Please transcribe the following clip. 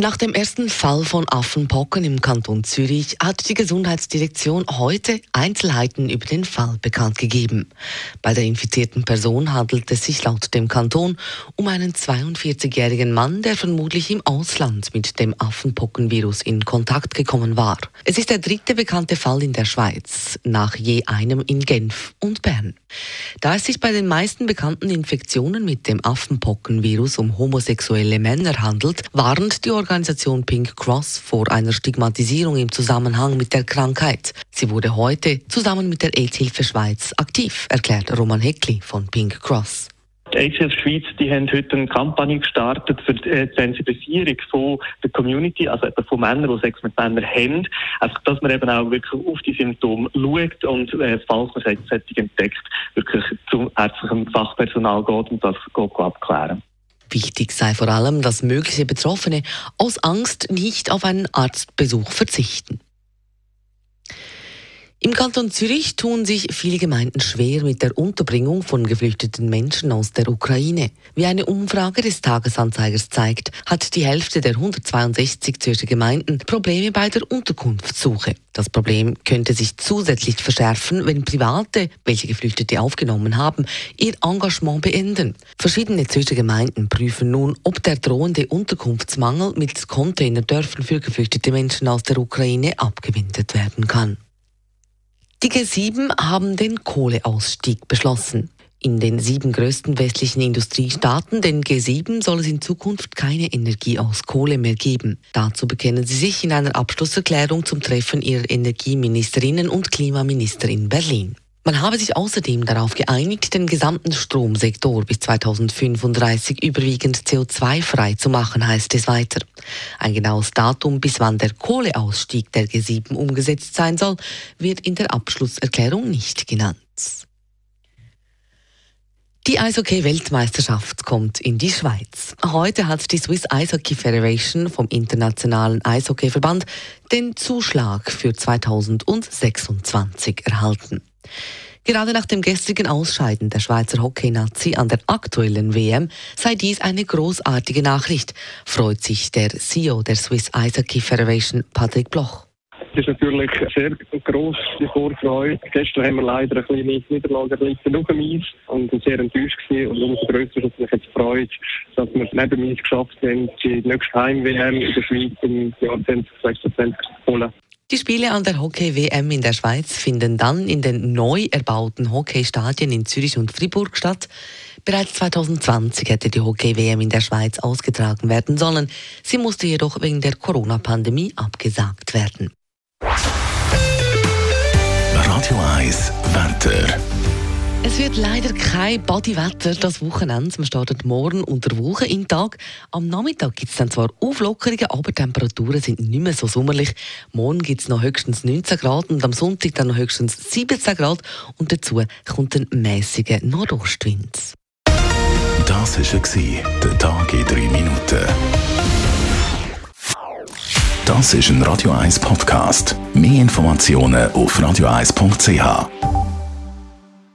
Nach dem ersten Fall von Affenpocken im Kanton Zürich hat die Gesundheitsdirektion heute Einzelheiten über den Fall bekannt gegeben. Bei der infizierten Person handelt es sich laut dem Kanton um einen 42-jährigen Mann, der vermutlich im Ausland mit dem Affenpockenvirus in Kontakt gekommen war. Es ist der dritte bekannte Fall in der Schweiz, nach je einem in Genf und Bern. Da es sich bei den meisten bekannten Infektionen mit dem Affenpockenvirus um homosexuelle Männer handelt, warnt die Pink Cross vor einer Stigmatisierung im Zusammenhang mit der Krankheit. Sie wurde heute zusammen mit der AIDS-Hilfe Schweiz aktiv, erklärt Roman Heckli von Pink Cross. Die ACF Schweiz die haben heute eine Kampagne gestartet für die äh, Sensibilisierung von der Community, also eben von Männern, die Sex mit Männern haben, einfach, dass man eben auch wirklich auf die Symptome schaut und äh, falls man solche entdeckt, wirklich zum ärztlichen Fachpersonal geht und das geht abklären. Wichtig sei vor allem, dass mögliche Betroffene aus Angst nicht auf einen Arztbesuch verzichten. Im Kanton Zürich tun sich viele Gemeinden schwer mit der Unterbringung von geflüchteten Menschen aus der Ukraine. Wie eine Umfrage des Tagesanzeigers zeigt, hat die Hälfte der 162 Zürcher Gemeinden Probleme bei der Unterkunftssuche. Das Problem könnte sich zusätzlich verschärfen, wenn Private, welche Geflüchtete aufgenommen haben, ihr Engagement beenden. Verschiedene Zürcher Gemeinden prüfen nun, ob der drohende Unterkunftsmangel mit Containerdörfern für geflüchtete Menschen aus der Ukraine abgewendet werden kann. Die G7 haben den Kohleausstieg beschlossen. In den sieben größten westlichen Industriestaaten, den G7, soll es in Zukunft keine Energie aus Kohle mehr geben. Dazu bekennen sie sich in einer Abschlusserklärung zum Treffen ihrer Energieministerinnen und Klimaminister in Berlin. Man habe sich außerdem darauf geeinigt, den gesamten Stromsektor bis 2035 überwiegend CO2-frei zu machen, heißt es weiter. Ein genaues Datum, bis wann der Kohleausstieg der G7 umgesetzt sein soll, wird in der Abschlusserklärung nicht genannt. Die Eishockey-Weltmeisterschaft kommt in die Schweiz. Heute hat die Swiss Eishockey Federation vom Internationalen Eishockeyverband den Zuschlag für 2026 erhalten. Gerade nach dem gestrigen Ausscheiden der Schweizer Hockey-Nazi an der aktuellen WM sei dies eine großartige Nachricht, freut sich der CEO der Swiss Ice Hockey Federation, Patrick Bloch. Das ist natürlich sehr grosse Vorfreude. Gestern haben wir leider eine kleine Niederlage erlitten auf dem Eis und sehr enttäuscht gewesen. Und umso grösser ist natürlich jetzt die Freude, dass wir neben dem Eis geschafft haben, die nächste Heim-WM in der Schweiz im Jahr 2026 zu holen. Die Spiele an der Hockey-WM in der Schweiz finden dann in den neu erbauten Hockeystadien in Zürich und Fribourg statt. Bereits 2020 hätte die Hockey-WM in der Schweiz ausgetragen werden sollen. Sie musste jedoch wegen der Corona-Pandemie abgesagt werden. Radio 1 Wetter. Es wird leider kein Bodywetter das Wochenende. Man startet morgen unter Woche in Tag. Am Nachmittag gibt es dann zwar Auflockerungen, aber Temperaturen sind nicht mehr so sommerlich. Morgen gibt es noch höchstens 19 Grad und am Sonntag dann noch höchstens 17 Grad. Und dazu kommt ein mäßiger Nordostwind. Das war der Tag in drei Minuten. Das ist ein Radio 1 Podcast. Mehr Informationen auf radio1.ch.